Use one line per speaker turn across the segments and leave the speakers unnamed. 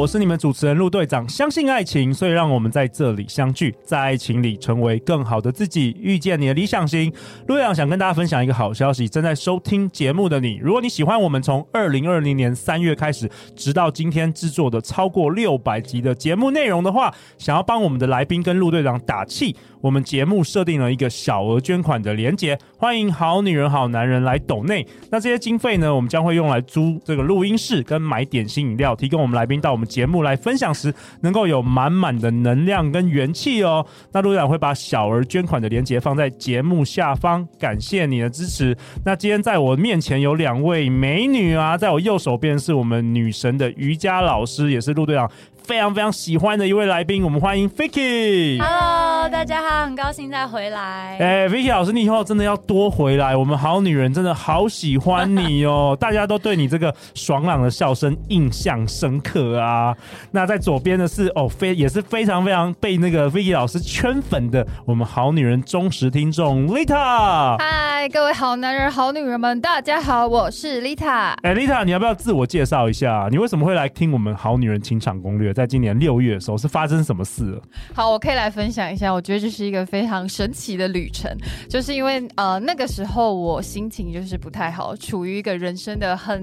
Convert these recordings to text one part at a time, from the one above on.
我是你们主持人陆队长。相信爱情，所以让我们在这里相聚，在爱情里成为更好的自己，遇见你的理想型。陆队长想跟大家分享一个好消息：正在收听节目的你，如果你喜欢我们从二零二零年三月开始，直到今天制作的超过六百集的节目内容的话，想要帮我们的来宾跟陆队长打气，我们节目设定了一个小额捐款的连结，欢迎好女人好男人来抖内。那这些经费呢，我们将会用来租这个录音室跟买点心饮料，提供我们来宾到我们节目来分享时，能够有满满的能量跟元气哦。那陆队长会把小儿捐款的链接放在节目下方，感谢你的支持。那今天在我面前有两位美女啊，在我右手边是我们女神的瑜伽老师，也是陆队长非常非常喜欢的一位来宾，我们欢迎
Ficky。大家好，很高兴再回来。
哎、欸、，Vicky 老师，你以后真的要多回来，我们好女人真的好喜欢你哦，大家都对你这个爽朗的笑声印象深刻啊。那在左边的是哦，非也是非常非常被那个 Vicky 老师圈粉的我们好女人忠实听众 Lita。
嗨，各位好男人、好女人们，大家好，我是 Lita。
哎、欸、，Lita，你要不要自我介绍一下？你为什么会来听我们好女人情场攻略？在今年六月的时候，是发生什么事了？
好，我可以来分享一下。我觉得这是一个非常神奇的旅程，就是因为呃那个时候我心情就是不太好，处于一个人生的很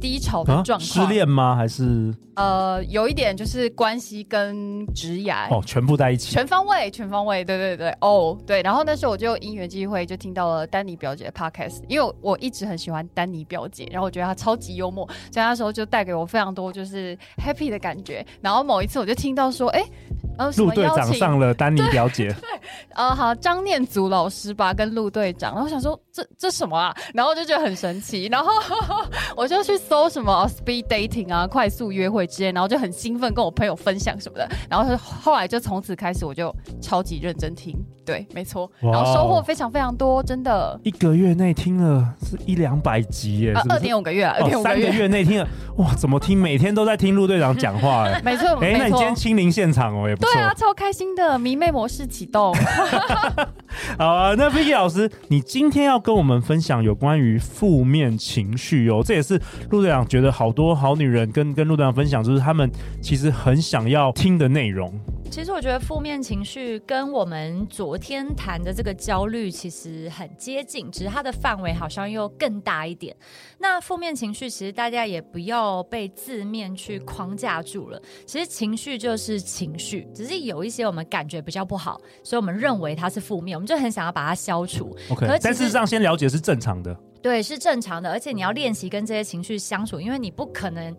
低潮的状况。啊、
失恋吗？还是
呃有一点就是关系跟职涯
哦全部在一起，
全方位，全方位。对对对，哦对。然后那时候我就因缘际会就听到了丹尼表姐的 podcast，因为我一直很喜欢丹尼表姐，然后我觉得她超级幽默，所以那时候就带给我非常多就是 happy 的感觉。然后然后某一次我就听到说，哎，呃，陆
队长上了丹妮表姐，
对，呃，好，张念祖老师吧，跟陆队长，然后我想说这这什么啊？然后我就觉得很神奇，然后 我就去搜什么 speed dating 啊，快速约会之类，然后就很兴奋跟我朋友分享什么的，然后后来就从此开始我就超级认真听，对，没错，然后收获非常非常多，真的，
一个月内听了是一两百集耶，
二点五个月，二点五个月，
三个月内听了，哇，怎么听？每天都在听陆队长讲话，哎，
没错。
哎、欸，那你今天亲临现场哦，也不错。
对啊，超开心的，迷妹模式启动。
好啊，那 Vicky 老师，你今天要跟我们分享有关于负面情绪哦，这也是陆队长觉得好多好女人跟跟陆队长分享，就是他们其实很想要听的内容。
其实我觉得负面情绪跟我们昨天谈的这个焦虑其实很接近，只是它的范围好像又更大一点。那负面情绪其实大家也不要被字面去框架住了，其实情绪就是情绪，只是有一些我们感觉比较不好，所以我们认为它是负面，我们就很想要把它消除。
OK，但事实上先了解是正常的，
对，是正常的，而且你要练习跟这些情绪相处，因为你不可能。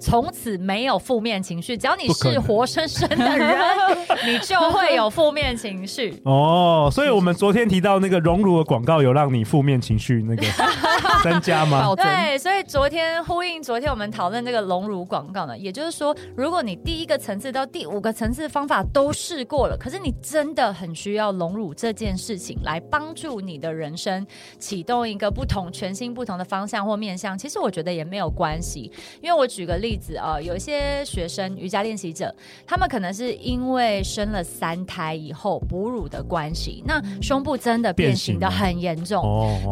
从此没有负面情绪，只要你是活生生的人，你就会有负面情绪。
哦，所以我们昨天提到那个荣辱的广告，有让你负面情绪那个 增加吗？
对，所以昨天呼应昨天我们讨论这个荣辱广告呢，也就是说，如果你第一个层次到第五个层次的方法都试过了，可是你真的很需要荣辱这件事情来帮助你的人生启动一个不同、全新、不同的方向或面向，其实我觉得也没有关系，因为我举个例。例子啊、呃，有一些学生瑜伽练习者，他们可能是因为生了三胎以后哺乳的关系，那胸部真的变形的很严重，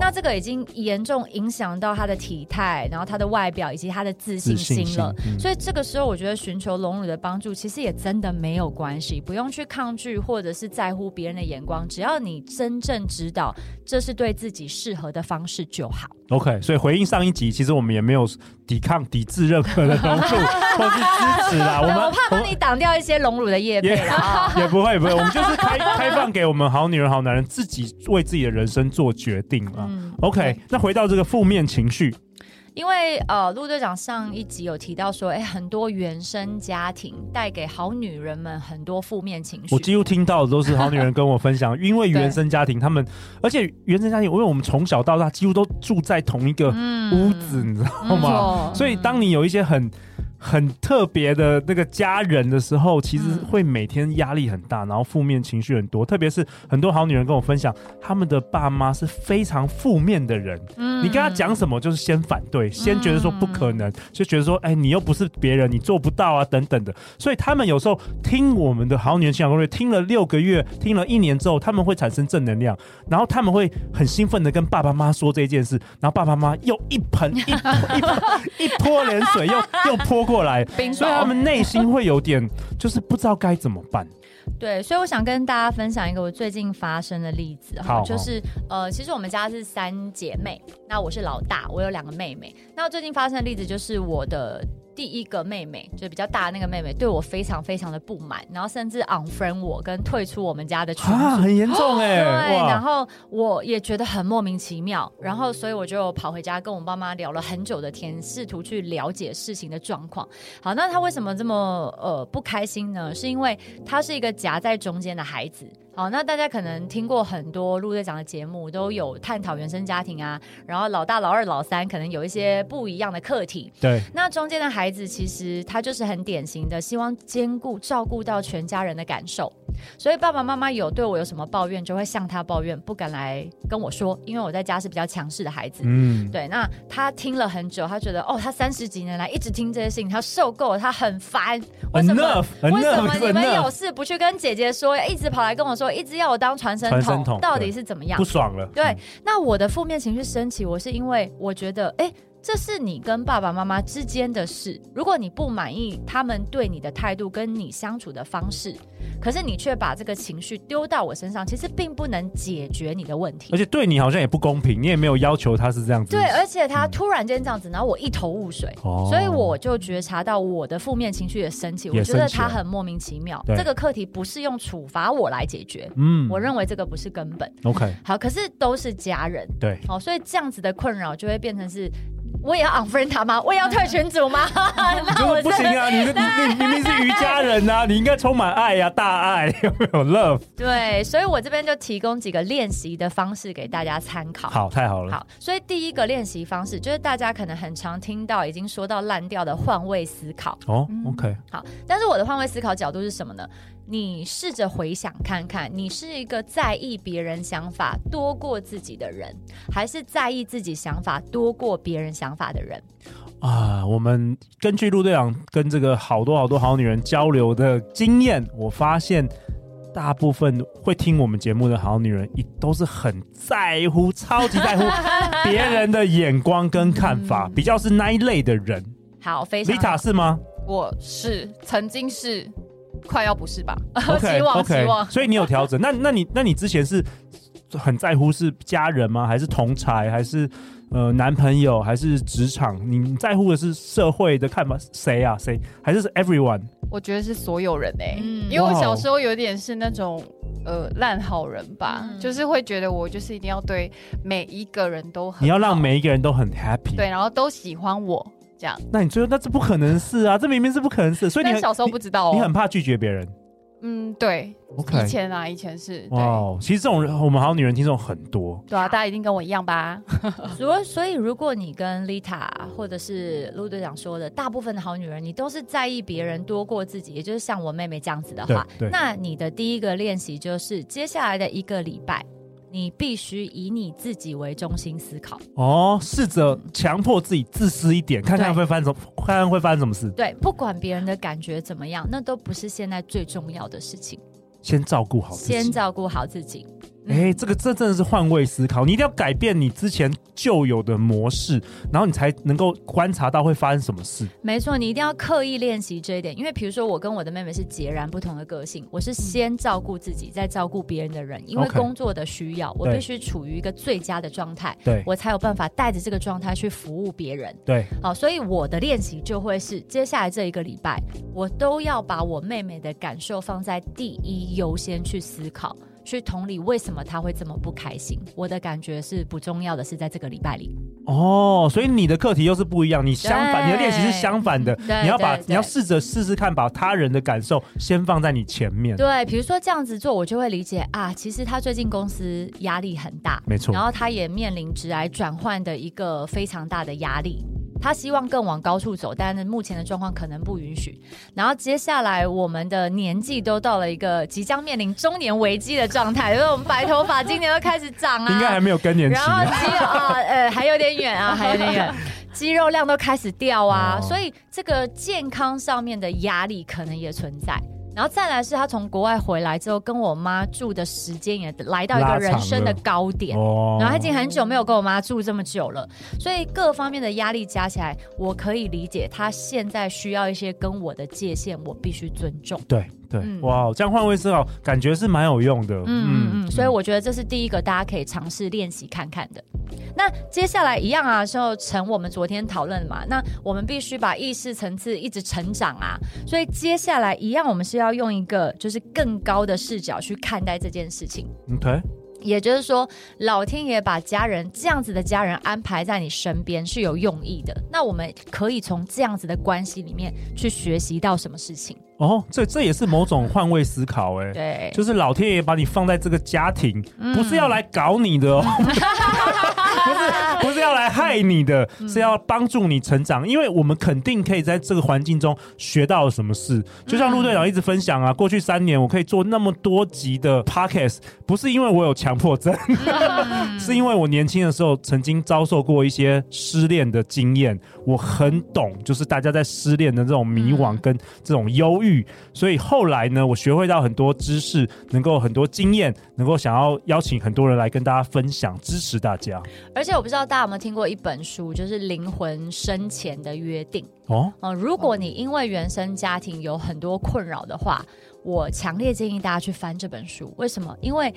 那这个已经严重影响到他的体态，然后他的外表以及他的自信心了。心嗯、所以这个时候，我觉得寻求隆乳的帮助，其实也真的没有关系，不用去抗拒或者是在乎别人的眼光，只要你真正知道这是对自己适合的方式就好。
OK，所以回应上一集，其实我们也没有抵抗、抵制任何的。融 入或是支持啦，我们
我怕帮你挡掉一些荣辱的业配啦，
也不会不会，我们就是开开放给我们好女人好男人自己为自己的人生做决定啊。嗯、OK，那回到这个负面情绪。
因为呃，陆队长上一集有提到说，哎，很多原生家庭带给好女人们很多负面情绪。
我几乎听到的都是好女人跟我分享，因为原生家庭，他
们
而且原生家庭，因为我们从小到大几乎都住在同一个屋子，嗯、你知道吗？嗯、所以当你有一些很很特别的那个家人的时候，其实会每天压力很大，然后负面情绪很多。特别是很多好女人跟我分享，他们的爸妈是非常负面的人。嗯，你跟他讲什么，就是先反对，先觉得说不可能，就觉得说，哎，你又不是别人，你做不到啊，等等的。所以他们有时候听我们的好女人情感攻略，听了六个月，听了一年之后，他们会产生正能量，然后他们会很兴奋的跟爸爸妈妈说这件事，然后爸爸妈妈又一盆一一 一泼冷水，又又泼。过来，所以他们内心会有点，就是不知道该怎么办。
对，所以我想跟大家分享一个我最近发生的例子哈，就是呃，其实我们家是三姐妹，那我是老大，我有两个妹妹。那最近发生的例子就是我的。第一个妹妹就比较大的那个妹妹对我非常非常的不满，然后甚至 unfriend 我跟退出我们家的群
啊，很严重哎、欸。
对，然后我也觉得很莫名其妙，然后所以我就跑回家跟我爸妈聊了很久的天，试图去了解事情的状况。好，那她为什么这么呃不开心呢？是因为她是一个夹在中间的孩子。好，那大家可能听过很多陆队长的节目，都有探讨原生家庭啊，然后老大、老二、老三可能有一些不一样的课题。
对，
那中间的孩子其实他就是很典型的，希望兼顾照顾到全家人的感受。所以爸爸妈妈有对我有什么抱怨，就会向他抱怨，不敢来跟我说，因为我在家是比较强势的孩子。嗯，对。那他听了很久，他觉得哦，他三十几年来一直听这些事情，他受够了，他很烦。为什么？Enough, 为什么你们有事不去跟姐姐说，一直跑来跟我说，一直要我当传声筒，到底是怎么样？
不爽了。
对，那我的负面情绪升起，我是因为我觉得，哎。这是你跟爸爸妈妈之间的事。如果你不满意他们对你的态度，跟你相处的方式，可是你却把这个情绪丢到我身上，其实并不能解决你的问题。
而且对你好像也不公平，你也没有要求他是这样子。
对，而且他突然间这样子，然后我一头雾水，嗯、所以我就觉察到我的负面情绪也升起。我觉得他很莫名其妙。这个课题不是用处罚我来解决。嗯，我认为这个不是根本。
OK，
好，可是都是家人。
对，
好，所以这样子的困扰就会变成是。我也要 unfriend 他吗？我也要退群组吗？
那我不行啊！你你你明明是瑜伽人呐、啊，你应该充满爱呀、啊，大爱 有没有 love？
对，所以我这边就提供几个练习的方式给大家参考。
好，太好了。
好，所以第一个练习方式就是大家可能很常听到，已经说到烂掉的换位思考。
哦，OK。
好，但是我的换位思考角度是什么呢？你试着回想看看，你是一个在意别人想法多过自己的人，还是在意自己想法多过别人想法的人？
啊，我们根据陆队长跟这个好多好多好女人交流的经验，我发现大部分会听我们节目的好女人，也都是很在乎、超级在乎 别人的眼光跟看法，嗯、比较是那一类的人。
好，非常。
丽塔是吗？
我是，曾经是。快要不是吧
？Okay,
希望
okay,
希望。
所以你有调整？那那你那你之前是很在乎是家人吗？还是同才？还是呃男朋友？还是职场？你在乎的是社会的看法？谁啊？谁？还是是 everyone？
我觉得是所有人哎、欸，嗯、因为我小时候有点是那种呃烂好人吧，嗯、就是会觉得我就是一定要对每一个人都很，
你要让每一个人都很 happy，
对，然后都喜欢我。这样，
那你觉得那这不可能是啊？这明明是不可能是，所以你
小时候不知道、哦，
你很怕拒绝别人。
嗯，对。
Okay.
以前啊，以前是。
哦，wow, 其实这种人，我们好女人听众很多。
对啊，大家一定跟我一样吧？
所 所以，如果你跟丽塔或者是陆队长说的，大部分的好女人，你都是在意别人多过自己，也就是像我妹妹这样子的话，那你的第一个练习就是接下来的一个礼拜。你必须以你自己为中心思考
哦，试着强迫自己自私一点，看看会发生什么，看看会发生什么事。
对，不管别人的感觉怎么样，那都不是现在最重要的事情。
先照顾好自己，
先照顾好自己。
哎、欸，这个这真的是换位思考，你一定要改变你之前旧有的模式，然后你才能够观察到会发生什么事。
没错，你一定要刻意练习这一点，因为比如说我跟我的妹妹是截然不同的个性，我是先照顾自己，再照顾别人的人，因为工作的需要.我必须处于一个最佳的状态，
对
我才有办法带着这个状态去服务别人。
对，
好，所以我的练习就会是接下来这一个礼拜，我都要把我妹妹的感受放在第一优先去思考。去同理为什么他会这么不开心？我的感觉是不重要的，是在这个礼拜里。
哦，所以你的课题又是不一样，你相反，你的练习是相反的。你要把你要试着试试看，把他人的感受先放在你前面。
对，比如说这样子做，我就会理解啊，其实他最近公司压力很大，
没错，
然后他也面临职癌转换的一个非常大的压力。他希望更往高处走，但是目前的状况可能不允许。然后接下来我们的年纪都到了一个即将面临中年危机的状态，因为我们白头发今年都开始长啊，
应该还没有更年期，
然后肌肉啊，呃，还有点远啊，还有点远，肌肉量都开始掉啊，哦、所以这个健康上面的压力可能也存在。然后再来是他从国外回来之后，跟我妈住的时间也来到一个人生的高点。然后他已经很久没有跟我妈住这么久了，所以各方面的压力加起来，我可以理解他现在需要一些跟我的界限，我必须尊重。
对。对，嗯、哇，这样换位思考感觉是蛮有用的。嗯
嗯嗯，所以我觉得这是第一个大家可以尝试练习看看的。那接下来一样啊，就成我们昨天讨论嘛。那我们必须把意识层次一直成长啊。所以接下来一样，我们是要用一个就是更高的视角去看待这件事情。
OK，
也就是说，老天爷把家人这样子的家人安排在你身边是有用意的。那我们可以从这样子的关系里面去学习到什么事情？
哦，这这也是某种换位思考哎，
对，
就是老天爷把你放在这个家庭，嗯、不是要来搞你的哦，不是 不是要来害你的，嗯、是要帮助你成长，因为我们肯定可以在这个环境中学到什么事。就像陆队长一直分享啊，过去三年我可以做那么多集的 podcast，不是因为我有强迫症，嗯、是因为我年轻的时候曾经遭受过一些失恋的经验，我很懂，就是大家在失恋的这种迷惘跟这种忧郁。所以后来呢，我学会到很多知识，能够很多经验，能够想要邀请很多人来跟大家分享，支持大家。
而且我不知道大家有没有听过一本书，就是《灵魂生前的约定》
哦。
嗯，如果你因为原生家庭有很多困扰的话，我强烈建议大家去翻这本书。为什么？因为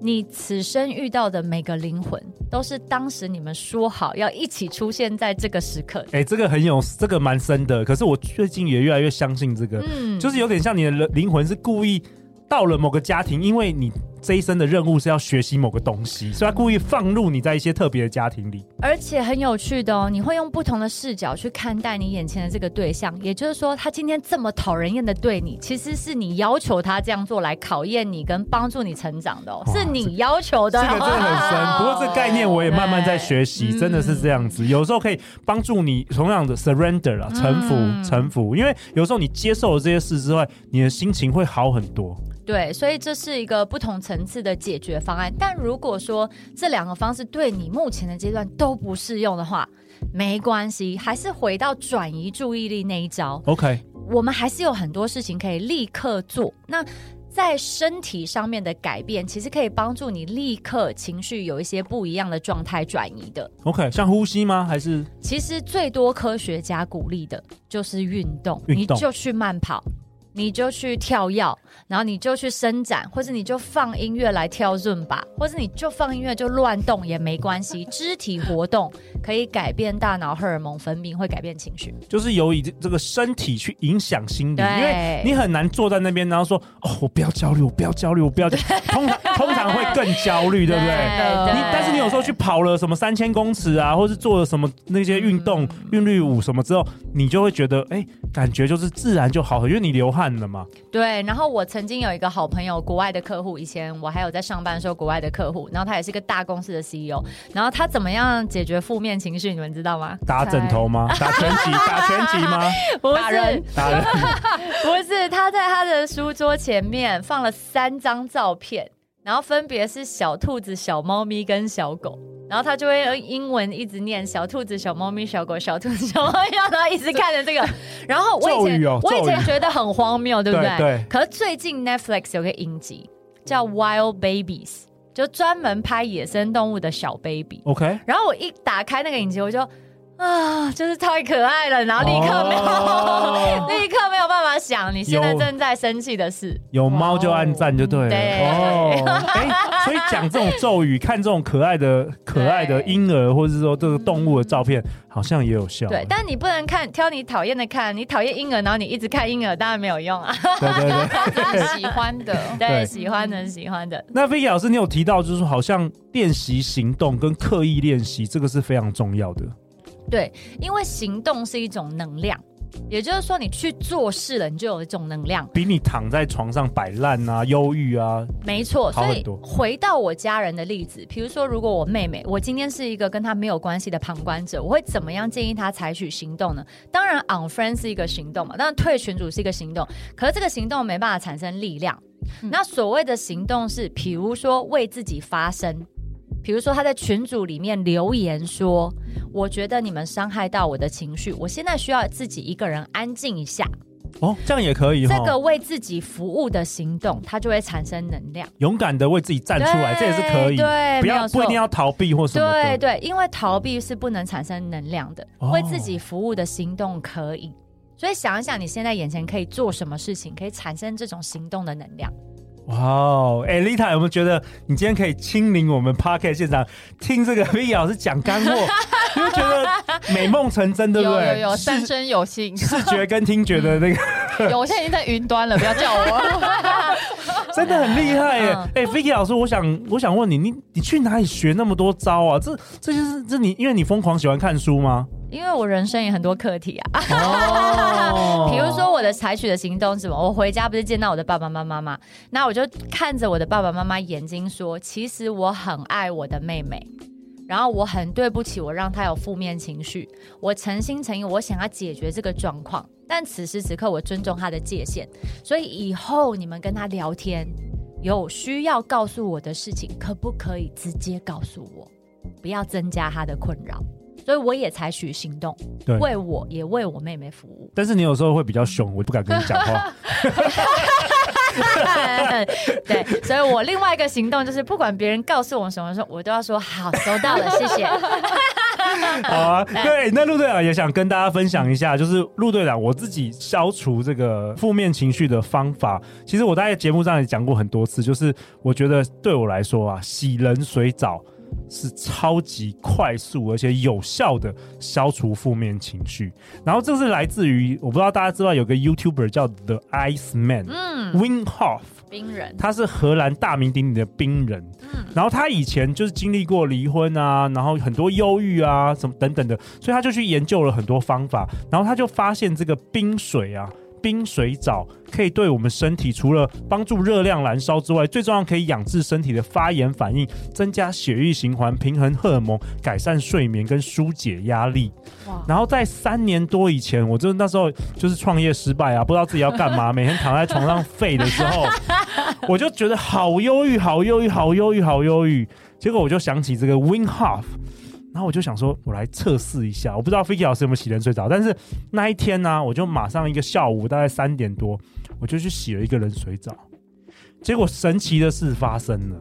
你此生遇到的每个灵魂，都是当时你们说好要一起出现在这个时刻。
哎、欸，这个很有，这个蛮深的。可是我最近也越来越相信这个，嗯，就是有点像你的灵魂是故意到了某个家庭，因为你。这一生的任务是要学习某个东西，所以他故意放入你在一些特别的家庭里，
而且很有趣的哦。你会用不同的视角去看待你眼前的这个对象，也就是说，他今天这么讨人厌的对你，其实是你要求他这样做来考验你跟帮助你成长的哦，是你要求的。
这个真的很深，不过这概念我也慢慢在学习，真的是这样子。有时候可以帮助你同样的 surrender 啊，臣服，臣服。因为有时候你接受了这些事之外，你的心情会好很多。
对，所以这是一个不同层次的解决方案。但如果说这两个方式对你目前的阶段都不适用的话，没关系，还是回到转移注意力那一招。
OK，
我们还是有很多事情可以立刻做。那在身体上面的改变，其实可以帮助你立刻情绪有一些不一样的状态转移的。
OK，像呼吸吗？还是？
其实最多科学家鼓励的就是运动，
运动，
你就去慢跑。你就去跳跃，然后你就去伸展，或者你就放音乐来跳润吧，或者你就放音乐就乱动也没关系。肢体活动可以改变大脑荷尔蒙分泌，会改变情绪。
就是由以这个身体去影响心理，因为你很难坐在那边，然后说哦，我不要焦虑，我不要焦虑，我不要焦虑。通常通常会更焦虑，对不对？对你但是你有时候去跑了什么三千公尺啊，或是做了什么那些运动、韵律舞什么之后，你就会觉得哎，感觉就是自然就好了，因为你流汗。看了吗？
对，然后我曾经有一个好朋友，国外的客户，以前我还有在上班的时候，国外的客户，然后他也是一个大公司的 CEO，然后他怎么样解决负面情绪？你们知道吗？
打枕头吗？打拳击？打拳击吗？
不是，
打人，打人，
不是，他在他的书桌前面放了三张照片，然后分别是小兔子、小猫咪跟小狗。然后他就会用英文一直念小兔子、小猫咪、小狗、小兔子、小猫咪，然后一直看着这个。然后我以前、哦、我以前觉得很荒谬，对不对？对，对。可是最近 Netflix 有个影集叫 Wild Babies，就专门拍野生动物的小 baby。
OK。
然后我一打开那个影集，我就。啊，就是太可爱了，然后立刻没有，哦、立刻没有办法想你现在正在生气的事。
有猫就按赞就对了。
对
哦，哎，所以讲这种咒语，看这种可爱的、可爱的婴儿，或者是说这个动物的照片，好像也有效。
对，但你不能看挑你讨厌的看，你讨厌婴儿，然后你一直看婴儿，当然没有用啊。
对对对，
喜欢的，
对，喜欢的，喜欢的。
那 Vicky 老师，你有提到，就是说好像练习行动跟刻意练习，这个是非常重要的。
对，因为行动是一种能量，也就是说，你去做事了，你就有一种能量，
比你躺在床上摆烂啊、忧郁啊，
没错。
好很多。
所以回到我家人的例子，比如说，如果我妹妹，我今天是一个跟她没有关系的旁观者，我会怎么样建议她采取行动呢？当然，unfriend 是一个行动嘛，当然退群组是一个行动，可是这个行动没办法产生力量。嗯、那所谓的行动是，比如说为自己发声。比如说，他在群组里面留言说：“我觉得你们伤害到我的情绪，我现在需要自己一个人安静一下。”
哦，这样也可以。
这个为自己服务的行动，它就会产生能量。
勇敢的为自己站出来，这也是可以。
对，
不要不一定要逃避或什么。
对对，因为逃避是不能产生能量的。哦、为自己服务的行动可以。所以想一想，你现在眼前可以做什么事情，可以产生这种行动的能量。
哇哦，哎，Lita 有没有觉得你今天可以亲临我们 Podcast 现场，听这个 Vicky 老师讲干货，你会觉得美梦成真，对不对？
有有有，三生有幸，
视觉跟听觉的那个、
嗯。有，我现在已经在云端了，不要叫我。
真的很厉害耶！哎、嗯，Vicky 老师，我想我想问你，你你去哪里学那么多招啊？这这就是这你，因为你疯狂喜欢看书吗？
因为我人生也很多课题啊，比、哦、如说我的采取的行动是什么？我回家不是见到我的爸爸妈妈吗？那我就看着我的爸爸妈妈眼睛说，其实我很爱我的妹妹，然后我很对不起我让她有负面情绪，我诚心诚意我想要解决这个状况，但此时此刻我尊重她的界限，所以以后你们跟她聊天有需要告诉我的事情，可不可以直接告诉我，不要增加她的困扰。所以我也采取行动，对，为我也为我妹妹服务。
但是你有时候会比较凶，我不敢跟你讲话。
对，所以我另外一个行动就是，不管别人告诉我什么时候，我都要说好，收到了，谢谢。
好啊，对，那陆队长也想跟大家分享一下，就是陆队长我自己消除这个负面情绪的方法。其实我在节目上也讲过很多次，就是我觉得对我来说啊，洗冷水澡。是超级快速而且有效的消除负面情绪，然后这是来自于我不知道大家知道有个 YouTuber 叫 The Ice Man，嗯，Wim Hof
冰人，
他是荷兰大名鼎鼎的冰人，嗯，然后他以前就是经历过离婚啊，然后很多忧郁啊什么等等的，所以他就去研究了很多方法，然后他就发现这个冰水啊。冰水澡可以对我们身体除了帮助热量燃烧之外，最重要可以养治身体的发炎反应，增加血液循环，平衡荷尔蒙，改善睡眠跟疏解压力。然后在三年多以前，我就那时候就是创业失败啊，不知道自己要干嘛，每天躺在床上废的时候，我就觉得好忧郁，好忧郁，好忧郁，好忧郁。结果我就想起这个 Wim Hof。然后我就想说，我来测试一下。我不知道 Vicky 老师有没有洗冷水澡，但是那一天呢、啊，我就马上一个下午大概三点多，我就去洗了一个冷水澡。结果神奇的事发生了，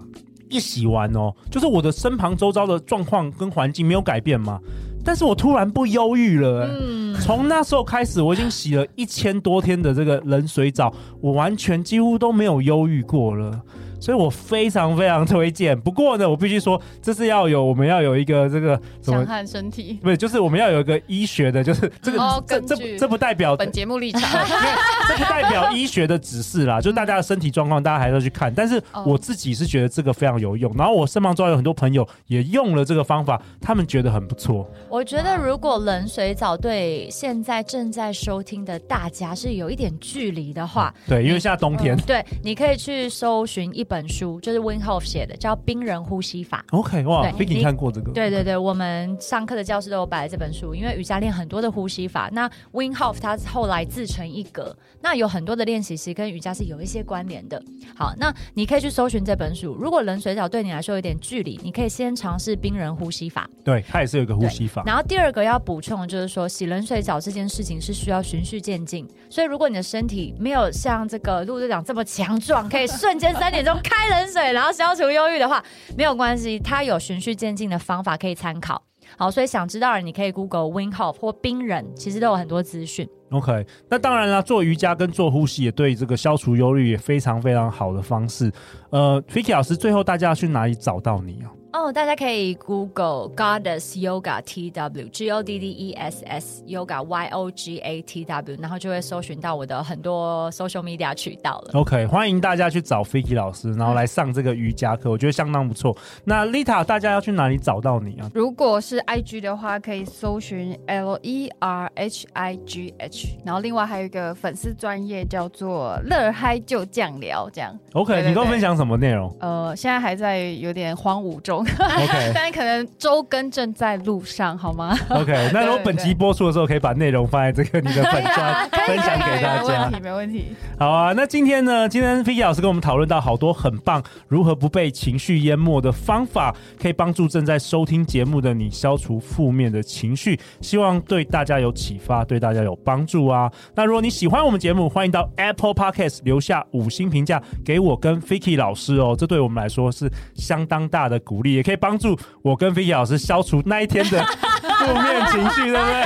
一洗完哦，就是我的身旁周遭的状况跟环境没有改变嘛，但是我突然不忧郁了。嗯，从那时候开始，我已经洗了一千多天的这个冷水澡，我完全几乎都没有忧郁过了。所以我非常非常推荐。不过呢，我必须说，这是要有我们要有一个这个
强悍身体，
不是，就是我们要有一个医学的，就是这个、哦、这这这不代表
本节目立场，
这不代表医学的指示啦。就大家的身体状况，大家还是要去看。但是我自己是觉得这个非常有用。然后我身旁周围有很多朋友也用了这个方法，他们觉得很不错。
我觉得如果冷水澡对现在正在收听的大家是有一点距离的话，
嗯、对，因为现在冬天，
嗯、对，你可以去搜寻一本书就是 w i n h o f 写的，叫《冰人呼吸法》。
OK，哇，Vicky 你看过这个？
对对对，我们上课的教室都有摆了这本书。因为瑜伽练很多的呼吸法，那 w i n h o f 他后来自成一格，那有很多的练习其实跟瑜伽是有一些关联的。好，那你可以去搜寻这本书。如果冷水澡对你来说有点距离，你可以先尝试冰人呼吸法。
对，它也是有一个呼吸法。
然后第二个要补充的就是说，洗冷水澡这件事情是需要循序渐进。所以如果你的身体没有像这个陆队长这么强壮，可以瞬间三点钟开冷水，然后消除忧郁的话，没有关系，它有循序渐进的方法可以参考。好，所以想知道的你可以 Google Wim Hof 或冰人，其实都有很多资讯。
OK，那当然了，做瑜伽跟做呼吸也对这个消除忧郁也非常非常好的方式。呃，Vicky 老师，最后大家要去哪里找到你啊？
哦，大家可以 Google Goddess Yoga T W G O D D E S S Yoga Y O G A T W，然后就会搜寻到我的很多 social media 渠道了。
OK，欢迎大家去找 Vicky 老师，然后来上这个瑜伽课，我觉得相当不错。那 Lita，大家要去哪里找到你啊？
如果是 IG 的话，可以搜寻 L E R H I G H，然后另外还有一个粉丝专业叫做乐嗨就酱聊，这样。
OK，
对对对，
你跟我分享什么内容？
呃，现在还在有点荒芜中。
OK，
但可能周更正在路上，好吗
？OK，那如果本集播出的时候，可以把内容放在这个你的粉专分享给大家。
没问题，没问题。
好啊，那今天呢？今天 Vicky 老师跟我们讨论到好多很棒，如何不被情绪淹没的方法，可以帮助正在收听节目的你消除负面的情绪。希望对大家有启发，对大家有帮助啊。那如果你喜欢我们节目，欢迎到 Apple Podcast 留下五星评价给我跟 Vicky 老师哦，这对我们来说是相当大的鼓励，也可以帮助我跟 Vicky 老师消除那一天的负面情绪，对不对？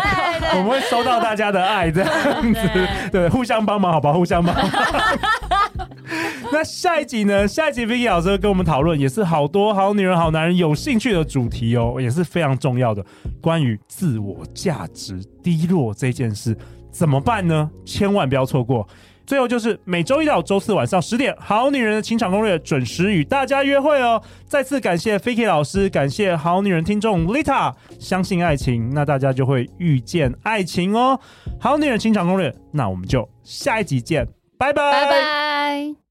我们会收到大家的爱，这样子，对，互相帮忙，好吧，互相帮忙。那下一集呢？下一集 Vicky 老师跟我们讨论，也是好多好女人、好男人有兴趣的主题哦，也是非常重要的，关于自我价值低落这件事，怎么办呢？千万不要错过。最后就是每周一到周四晚上十点，《好女人的情场攻略》准时与大家约会哦。再次感谢 Ficky 老师，感谢好女人听众 Lita，相信爱情，那大家就会遇见爱情哦。《好女人情场攻略》，那我们就下一集见，拜拜，
拜拜。